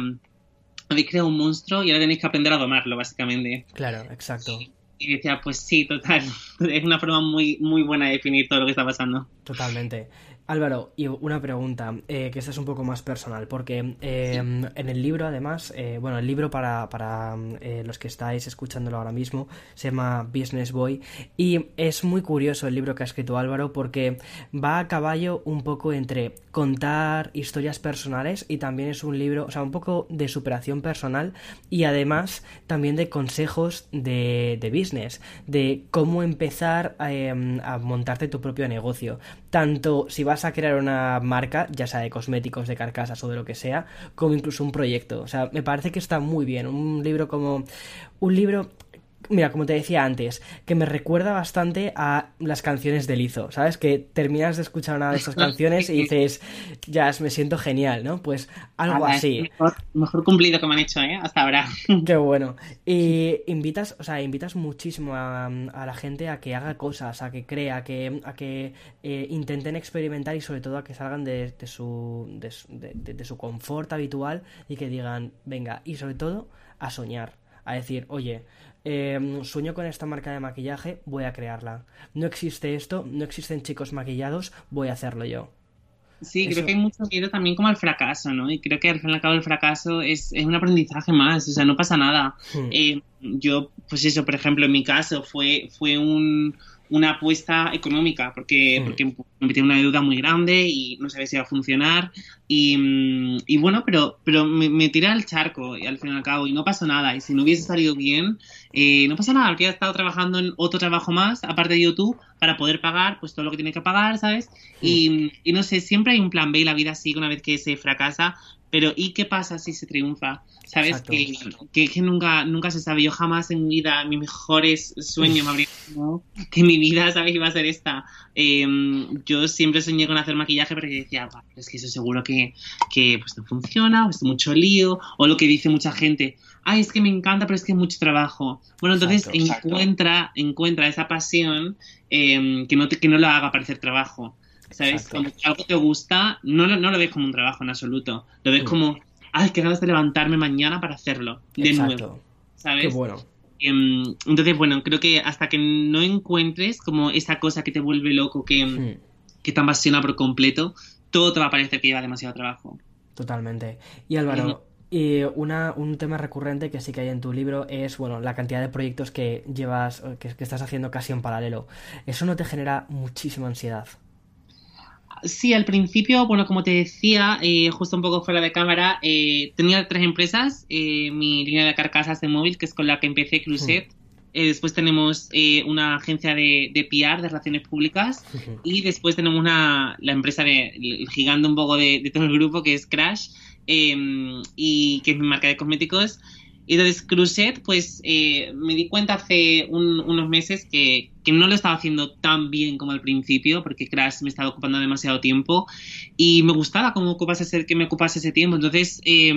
habéis creado un monstruo y ahora tenéis que aprender a domarlo, básicamente. Claro, exacto. Y, y decía, pues sí, total. Es una forma muy, muy buena de definir todo lo que está pasando. Totalmente. Álvaro, y una pregunta, eh, que esta es un poco más personal, porque eh, sí. en el libro, además, eh, bueno, el libro para, para los que estáis escuchándolo ahora mismo se llama Business Boy, y es muy curioso el libro que ha escrito Álvaro porque va a caballo un poco entre contar historias personales y también es un libro, o sea, un poco de superación personal y además también de consejos de, de business, de cómo empezar a, a montarte tu propio negocio, tanto si vas a crear una marca, ya sea de cosméticos, de carcasas o de lo que sea, como incluso un proyecto. O sea, me parece que está muy bien. Un libro como. Un libro mira, como te decía antes, que me recuerda bastante a las canciones de Lizo, ¿sabes? Que terminas de escuchar una de esas canciones y dices, ya, me siento genial, ¿no? Pues algo ver, así. Mejor, mejor, cumplido que me han hecho, ¿eh? Hasta ahora. Qué bueno. Y invitas, o sea, invitas muchísimo a, a la gente a que haga cosas, a que crea, a que, a que eh, intenten experimentar y sobre todo a que salgan de, de su, de, de, de su confort habitual y que digan, venga, y sobre todo a soñar, a decir, oye, eh, sueño con esta marca de maquillaje, voy a crearla. No existe esto, no existen chicos maquillados, voy a hacerlo yo. Sí, Eso... creo que hay mucho miedo también como al fracaso, ¿no? Y creo que al fin y al cabo el fracaso es, es un aprendizaje más, o sea, no pasa nada. Hmm. Eh, yo, pues eso, por ejemplo, en mi caso fue, fue un, una apuesta económica, porque, porque me en una deuda muy grande y no sabía si iba a funcionar. Y, mm, y bueno, pero, pero me, me, tiré al charco y al fin y al cabo y no pasó nada. Y si no hubiese salido bien, eh, no pasa nada, porque he estado trabajando en otro trabajo más, aparte de YouTube, para poder pagar pues todo lo que tiene que pagar, ¿sabes? Y, y no sé, siempre hay un plan B y la vida sigue una vez que se fracasa, pero ¿y qué pasa si se triunfa? ¿Sabes? Que, que, que, nunca, nunca se sabe. Yo jamás en mi vida, mis mejores sueños me habría que mi vida, ¿sabes? Iba a ser esta. Eh, yo siempre soñé con hacer maquillaje porque decía, es que eso seguro que, que pues no funciona, o es mucho lío, o lo que dice mucha gente, ay, es que me encanta, pero es que es mucho trabajo. Bueno, entonces exacto, encuentra, exacto. encuentra esa pasión eh, que, no te, que no lo haga parecer trabajo. ¿Sabes? Cuando algo te gusta, no, no lo ves como un trabajo en absoluto. Lo ves sí. como, ay, qué ganas de levantarme mañana para hacerlo. De Exacto. nuevo. ¿Sabes? Qué bueno. Um, entonces, bueno, creo que hasta que no encuentres como esa cosa que te vuelve loco, que, hmm. Que te apasiona por completo, todo te va a parecer que lleva demasiado trabajo. Totalmente. Y Álvaro, y una, un tema recurrente que sí que hay en tu libro es, bueno, la cantidad de proyectos que llevas, que, que estás haciendo casi en paralelo. ¿Eso no te genera muchísima ansiedad? Sí, al principio, bueno, como te decía, eh, justo un poco fuera de cámara, eh, tenía tres empresas. Eh, mi línea de carcasas de móvil, que es con la que empecé, Cruset. Mm. después tenemos una agencia de, de, PR, de relaciones públicas. Y después tenemos una, la empresa de, el gigante un poco de, de todo el grupo, que es Crash, y que es mi marca de cosméticos. Y entonces Cruset, pues eh, me di cuenta hace un, unos meses que, que, no lo estaba haciendo tan bien como al principio, porque Crash me estaba ocupando demasiado tiempo y me gustaba cómo ocupase ese, que me ocupase ese tiempo. Entonces eh,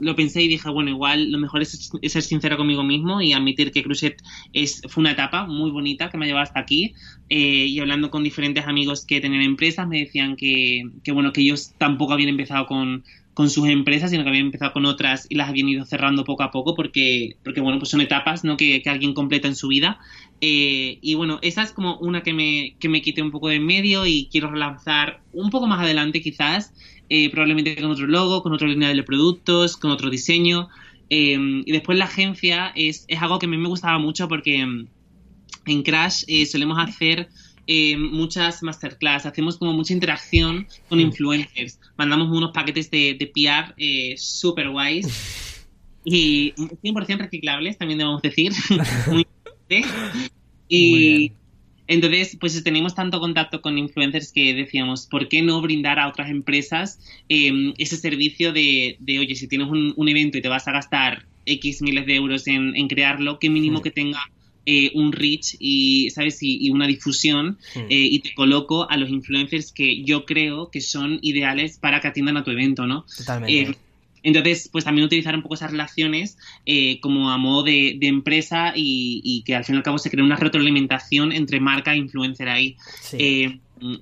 lo pensé y dije, bueno, igual lo mejor es, ser sincero conmigo mismo y admitir que Cruset es, fue una etapa muy bonita que me ha llevado hasta aquí. Eh, y hablando con diferentes amigos que tenían empresas, me decían que, que, bueno, que ellos tampoco habían empezado con con sus empresas, sino que habían empezado con otras y las habían ido cerrando poco a poco porque, porque bueno, pues son etapas ¿no? que, que alguien completa en su vida. Eh, y bueno, esa es como una que me, que me quité un poco de en medio y quiero relanzar un poco más adelante quizás, eh, probablemente con otro logo, con otra línea de productos, con otro diseño. Eh, y después la agencia es, es algo que a mí me gustaba mucho porque en Crash solemos hacer eh, muchas masterclass, hacemos como mucha interacción con influencers, mandamos unos paquetes de, de PR eh, súper guays y 100% reciclables, también debemos decir. y entonces, pues tenemos tanto contacto con influencers que decíamos, ¿por qué no brindar a otras empresas eh, ese servicio de, de, oye, si tienes un, un, evento y te vas a gastar X miles de euros en, en crearlo, que mínimo que tenga eh, un reach y, ¿sabes? Y, y una difusión mm. eh, y te coloco a los influencers que yo creo que son ideales para que atiendan a tu evento, ¿no? Totalmente. Entonces, pues también utilizar un poco esas relaciones eh, como a modo de, de empresa y, y, que al fin y al cabo se cree una retroalimentación entre marca e influencer ahí. Sí. Eh,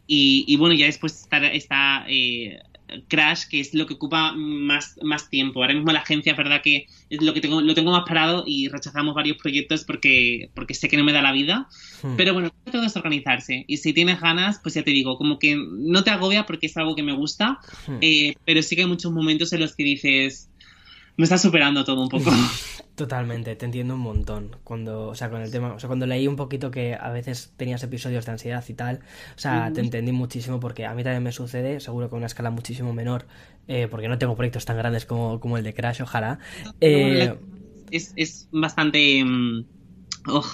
y, y, bueno, ya después está, está eh, Crash, que es lo que ocupa más, más tiempo. Ahora mismo la agencia, verdad que es lo que tengo, lo tengo más parado y rechazamos varios proyectos porque, porque sé que no me da la vida. Hmm. Pero bueno, todo es organizarse. Y si tienes ganas, pues ya te digo, como que no te agobia porque es algo que me gusta, hmm. eh, pero sí que hay muchos momentos en los que dices, me está superando todo un poco. Totalmente, te entiendo un montón. Cuando, o sea, con el tema, o sea, cuando leí un poquito que a veces tenías episodios de ansiedad y tal, o sea, mm. te entendí muchísimo porque a mí también me sucede, seguro con una escala muchísimo menor, eh, porque no tengo proyectos tan grandes como, como el de Crash, ojalá. Eh... Es, es bastante, um, oh,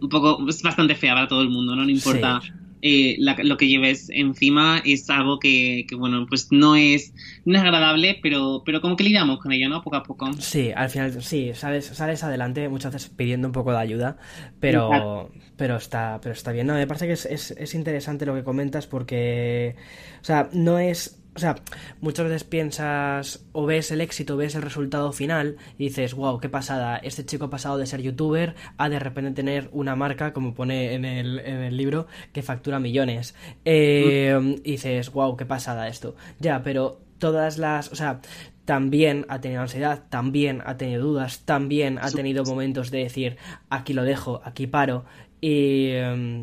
un poco, es bastante fea para todo el mundo, no, no importa. Sí eh, la, lo que lleves encima es algo que, que, bueno, pues no es, no es agradable, pero, pero como que lidiamos con ello, ¿no? Poco a poco. Sí, al final, sí, sales, sales adelante muchas veces pidiendo un poco de ayuda, pero, Exacto. pero, está, pero está bien. No, me parece que es, es, es interesante lo que comentas porque, o sea, no es o sea, muchas veces piensas o ves el éxito, ves el resultado final y dices, wow, qué pasada, este chico ha pasado de ser youtuber a de repente tener una marca, como pone en el, en el libro, que factura millones. Eh, y dices, wow, qué pasada esto. Ya, pero todas las, o sea, también ha tenido ansiedad, también ha tenido dudas, también ha tenido momentos de decir, aquí lo dejo, aquí paro. Y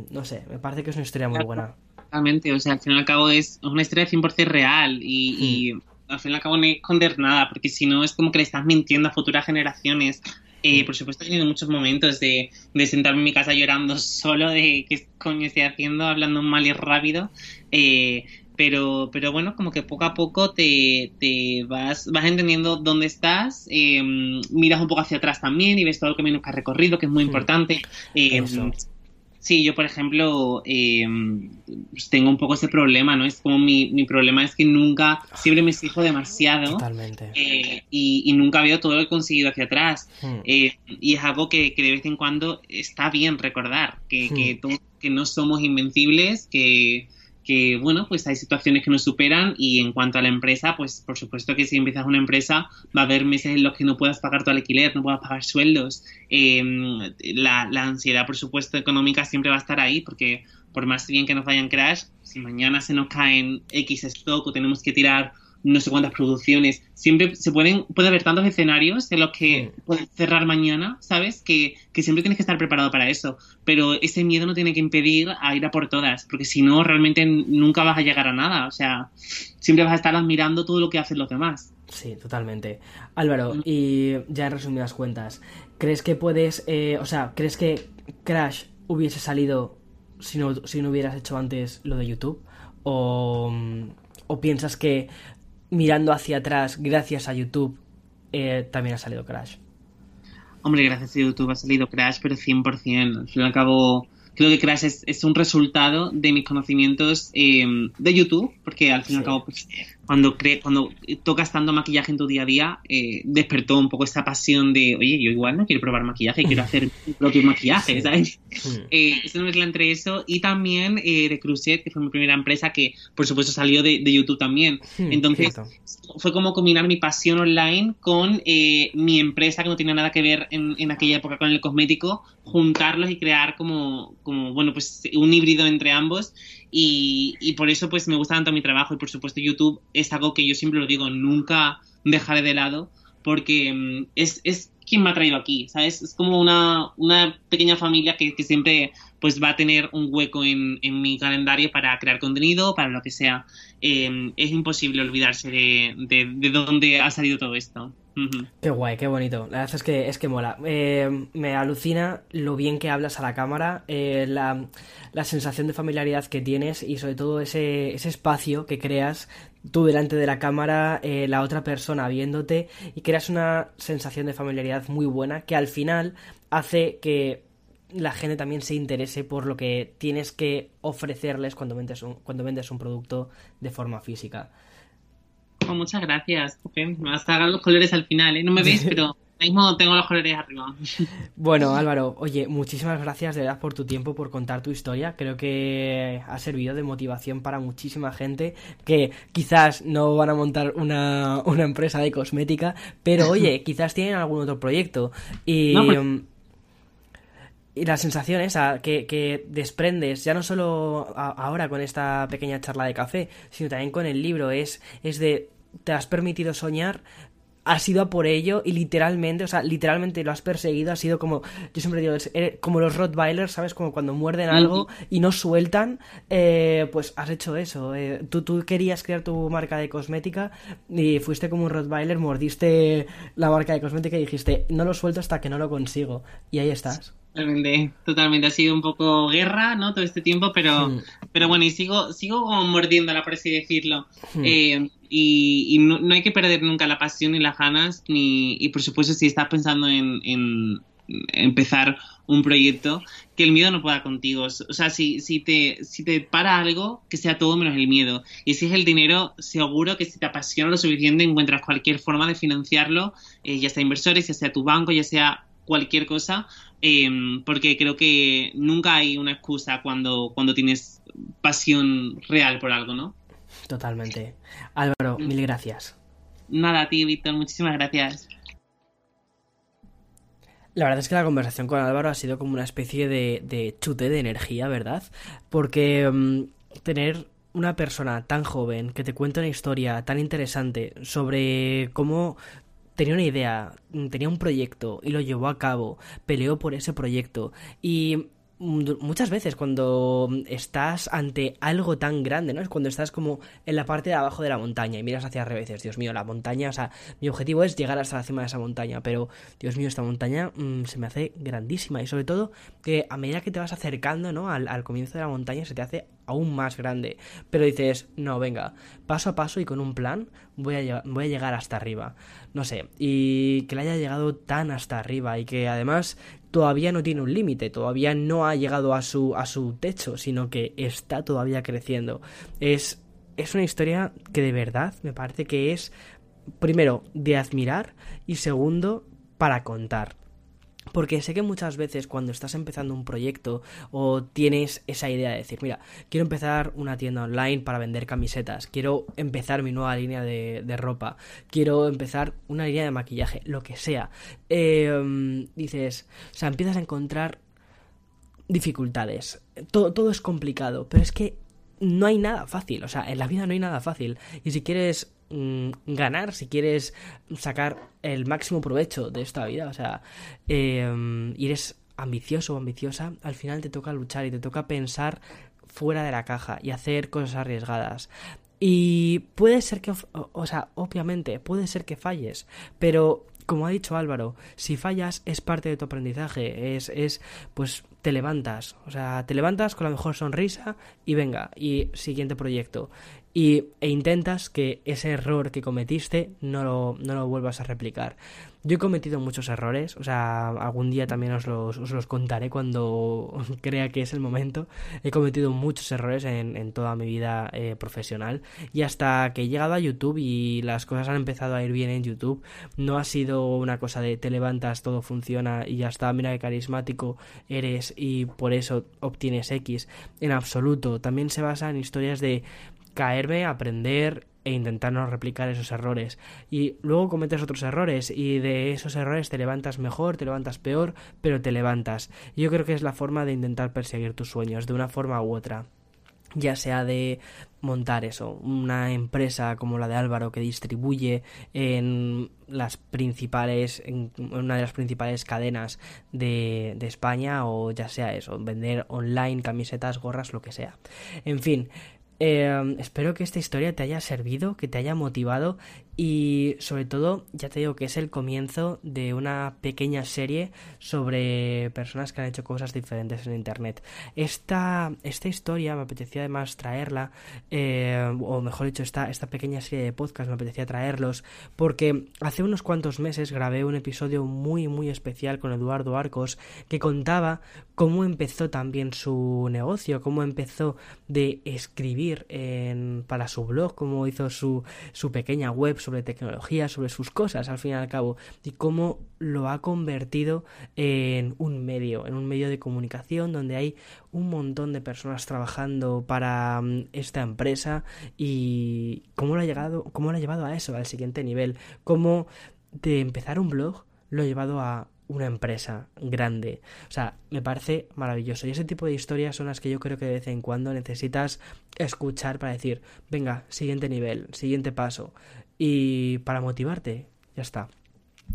no sé, me parece que es una historia muy buena. Exactamente, o sea, al fin y al cabo es una historia 100% real y, mm. y al fin y al cabo no esconder nada, porque si no es como que le estás mintiendo a futuras generaciones. Eh, por supuesto, he tenido muchos momentos de, de, sentarme en mi casa llorando solo de qué coño estoy haciendo, hablando mal y rápido. Eh, pero, pero bueno, como que poco a poco te, te vas, vas entendiendo dónde estás, eh, miras un poco hacia atrás también y ves todo el camino que has recorrido, que es muy hmm. importante. Sí, yo por ejemplo eh, pues tengo un poco ese problema, ¿no? Es como mi, mi problema es que nunca, siempre me exijo demasiado. Totalmente. Eh, y, nunca veo todo lo que he conseguido hacia atrás. Hmm. Eh, y es algo que, que, de vez en cuando está bien recordar, que, que, hmm. que no somos invencibles, que, que, bueno, pues hay situaciones que nos superan y en cuanto a la empresa, pues por supuesto que si empiezas una empresa va a haber meses en los que no puedas pagar tu alquiler, no puedas pagar sueldos. Em, la, la, ansiedad, por supuesto, económica siempre va a estar ahí porque por más bien que nos vayan crash, si mañana se nos caen X stock o tenemos que tirar no sé cuántas producciones. Siempre se pueden, puede haber tantos escenarios en los que puedes cerrar mañana, ¿sabes? Que, que, siempre tienes que estar preparado para eso. Pero ese miedo no tiene que impedir a ir a por todas, porque si no, realmente nunca vas a llegar a nada. O sea, siempre vas a estar admirando todo lo que hacen los demás. Sí, totalmente. Álvaro, mm. y ya en resumidas cuentas, ¿crees que puedes, eh, o sea, ¿crees que Crash hubiese salido si no, si no hubieras hecho antes lo de YouTube? ¿O, o piensas que mirando hacia atrás, gracias a YouTube, eh, también ha salido Crash. Hombre, gracias a YouTube ha salido Crash, pero 100%. Al fin y al cabo, creo que Crash es, un resultado de mis conocimientos eh, de YouTube, porque al fin y al cabo, pues, cuando, cre cuando tocas tanto maquillaje en tu día a día, eh, despertó un poco esa pasión de, oye, yo igual no quiero probar maquillaje, quiero hacer mi propio maquillaje, ¿sabes? Eh, eso no es entre eso. Y también eh, de Cruzet, que fue mi primera empresa, que por supuesto salió de, YouTube también. Entonces, fue como combinar mi pasión online con mi empresa, que no tiene nada que ver en, en, aquella época con el cosmético, juntarlos y crear como, como, bueno, pues un híbrido entre ambos. Y, por eso pues me gusta tanto mi trabajo y por supuesto YouTube es algo que yo siempre lo digo, nunca dejaré de lado porque mm, es, es quien me ha traído aquí, ¿sabes? Es como una, una pequeña familia que, que, siempre pues va a tener un hueco en, en, mi calendario para crear contenido, para lo que sea. Eh, es imposible olvidarse de, de, de dónde ha salido todo esto. Qué guay, qué bonito. La verdad es que es que mola. Eh, me alucina lo bien que hablas a la cámara, eh, la, sensación de familiaridad que tienes y sobre todo ese, ese espacio que creas tú delante de la cámara, eh, la otra persona viéndote y creas una sensación de familiaridad muy buena que al final hace que la gente también se interese por lo que tienes que ofrecerles cuando vendes cuando vendes un producto de forma física muchas gracias. Me vas a sacar los colores al final, ¿eh? No me veis, pero mismo tengo los colores arriba. Bueno, Álvaro, oye, muchísimas gracias de verdad por tu tiempo, por contar tu historia. Creo que ha servido de motivación para muchísima gente que quizás no van a montar una, una empresa de cosmética, pero oye, quizás tienen algún otro proyecto. Y. Pues um, y la sensación esa que, que, desprendes, ya no solo ahora con esta pequeña charla de café, sino también con el libro, es, es de te has permitido soñar, has ido a por ello y literalmente, o sea, literalmente lo has perseguido, ha sido como, yo siempre digo, como los Rottweilers, ¿sabes? Como cuando muerden algo y no sueltan, eh, pues has hecho eso. Eh, tú, tú querías crear tu marca de cosmética y fuiste como un Rottweiler, mordiste la marca de cosmética y dijiste, no lo suelto hasta que no lo consigo. Y ahí estás. Totalmente, totalmente. Ha sido un poco guerra, ¿no? Todo este tiempo, pero, pero bueno, y sigo, sigo como mordiéndola, por así decirlo. Eh, y, no, hay que perder nunca la pasión ni las ganas, ni, y por supuesto, si estás pensando en, en empezar un proyecto, que el miedo no pueda contigo. O sea, si, si, te, si te para algo, que sea todo menos el miedo. Y si es el dinero, seguro que si te apasiona lo suficiente, encuentras cualquier forma de financiarlo, eh, ya sea inversores, ya sea tu banco, ya sea cualquier cosa, em, porque creo que nunca hay una excusa cuando, cuando tienes pasión real por algo, ¿no? Totalmente. Álvaro, mm. mil gracias. Nada, a ti, Víctor, muchísimas gracias. La verdad es que la conversación con Álvaro ha sido como una especie de, chute de energía, ¿verdad? Porque em, tener una persona tan joven que te cuenta una historia tan interesante sobre cómo tenía una idea, tenía un proyecto y lo llevó a cabo, peleó por ese proyecto y muchas veces cuando estás ante algo tan grande, ¿no? Es cuando estás como en la parte de abajo de la montaña y miras hacia arriba dices, Dios mío, la montaña, o sea, mi objetivo es llegar hasta la cima de esa montaña, pero Dios mío, esta montaña mm, se me hace grandísima y sobre todo que a medida que te vas acercando, ¿no? Al, al comienzo de la montaña se te hace aún más grande, pero dices, no, venga, paso a paso y con un plan voy a, voy a llegar hasta arriba, no sé, y que le haya llegado tan hasta arriba y que además todavía no tiene un límite, todavía no ha llegado a su, a su techo, sino que está todavía creciendo. Es, es una historia que de verdad me parece que es, primero, de admirar y segundo, para contar. Porque sé que muchas veces cuando estás empezando un proyecto o tienes esa idea de decir, mira, quiero empezar una tienda online para vender camisetas, quiero empezar mi nueva línea de, ropa, quiero empezar una línea de maquillaje, lo que sea, em, dices, o sea, empiezas a encontrar dificultades, todo, todo es complicado, pero es que no hay nada fácil, o sea, en la vida no hay nada fácil. Y si quieres Mm, ganar, si quieres sacar el máximo provecho de esta vida, o sea, eh, y eres ambicioso o ambiciosa, al final te toca luchar y te toca pensar fuera de la caja y hacer cosas arriesgadas. Y puede ser que, o sea, obviamente, puede ser que falles, pero como ha dicho Álvaro, si fallas es parte de tu aprendizaje, es, es, pues te levantas, o sea, te levantas con la mejor sonrisa y venga, y siguiente proyecto y, e intentas que ese error que cometiste no lo, no lo vuelvas a replicar. Yo he cometido muchos errores, o sea, algún día también os los, os los contaré cuando crea que es el momento. He cometido muchos errores en, en toda mi vida eh, profesional y hasta que he llegado a YouTube y las cosas han empezado a ir bien en YouTube, no ha sido una cosa de te levantas, todo funciona y ya está, mira qué carismático eres y por eso obtienes X. En absoluto, también se basa en historias de caerme, aprender e intentar no replicar esos errores. Y luego cometes otros errores y de esos errores te levantas mejor, te levantas peor, pero te levantas. Yo creo que es la forma de intentar perseguir tus sueños, de una forma u otra ya sea de montar eso, una empresa como la de Álvaro que distribuye en las principales, en una de las principales cadenas de, de España o ya sea eso, vender online camisetas, gorras, lo que sea. En fin, eh, espero que esta historia te haya servido, que te haya motivado y sobre todo, ya te digo que es el comienzo de una pequeña serie sobre personas que han hecho cosas diferentes en Internet. Esta, esta historia me apetecía además traerla, eh, o mejor dicho, esta, esta pequeña serie de podcast me apetecía traerlos, porque hace unos cuantos meses grabé un episodio muy, muy especial con Eduardo Arcos que contaba cómo empezó también su negocio, cómo empezó de escribir en, para su blog, cómo hizo su, su pequeña web sobre tecnología, sobre sus cosas, al fin y al cabo, y cómo lo ha convertido en un medio, en un medio de comunicación donde hay un montón de personas trabajando para mm, esta empresa y cómo lo ha llegado, cómo lo ha llevado a eso, al siguiente nivel, cómo de empezar un blog lo ha llevado a una empresa grande. O sea, me parece maravilloso. Y ese tipo de historias son las que yo creo que de vez en cuando necesitas escuchar para decir, venga, siguiente nivel, siguiente paso y para motivarte, ya está.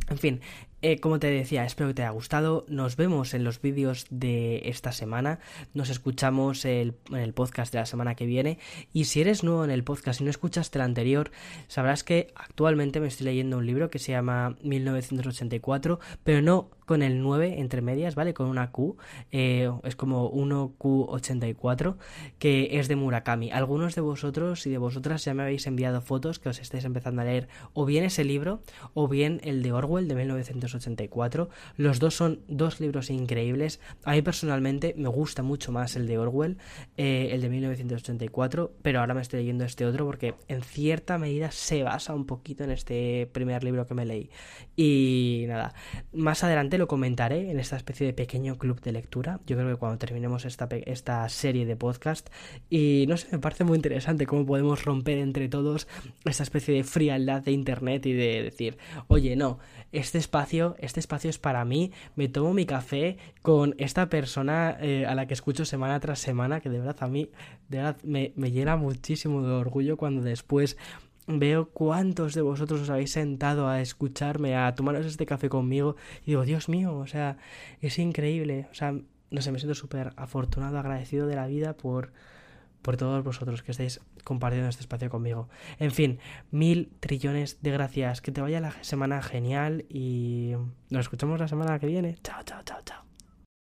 En fin, eh, como te decía, espero que te haya gustado. Nos vemos en los vídeos de esta semana. Nos escuchamos en el podcast de la semana que viene. Y si eres nuevo en el podcast y no escuchaste el anterior, sabrás que actualmente me estoy leyendo un libro que se llama 1984, pero no con el 9 entre medias, ¿vale? Con una Q. Eh, es como 1Q84, que es de Murakami. Algunos de vosotros y de vosotras ya me habéis enviado fotos que os estáis empezando a leer o bien ese libro o bien el de Orwell de 1984. 1984. Los dos son dos libros increíbles. A mí personalmente me gusta mucho más el de Orwell, eh, el de 1984, pero ahora me estoy leyendo este otro porque en cierta medida se basa un poquito en este primer libro que me leí. Y nada, más adelante comentaré en esta especie de pequeño club de lectura. Yo creo que cuando terminemos esta, esta serie de podcast. Y no sé, me parece muy interesante cómo podemos romper entre todos esta especie de frialdad de internet y de decir, oye, no, este espacio, este espacio es para mí, me tomo mi café con esta persona eh, a la que escucho semana tras semana, que de verdad a mí, de verdad me, me llena muchísimo de orgullo cuando después veo cuántos de vosotros os habéis sentado a escucharme, a tomaros este café conmigo, y digo, Dios mío, o sea, es increíble, o sea, no sé, me siento súper afortunado, agradecido de la vida por, por todos vosotros que estáis compartiendo este espacio conmigo. En fin, mil trillones de gracias. Que te vaya la semana genial y nos escuchamos la semana que viene. Chao, chao, chao, chao.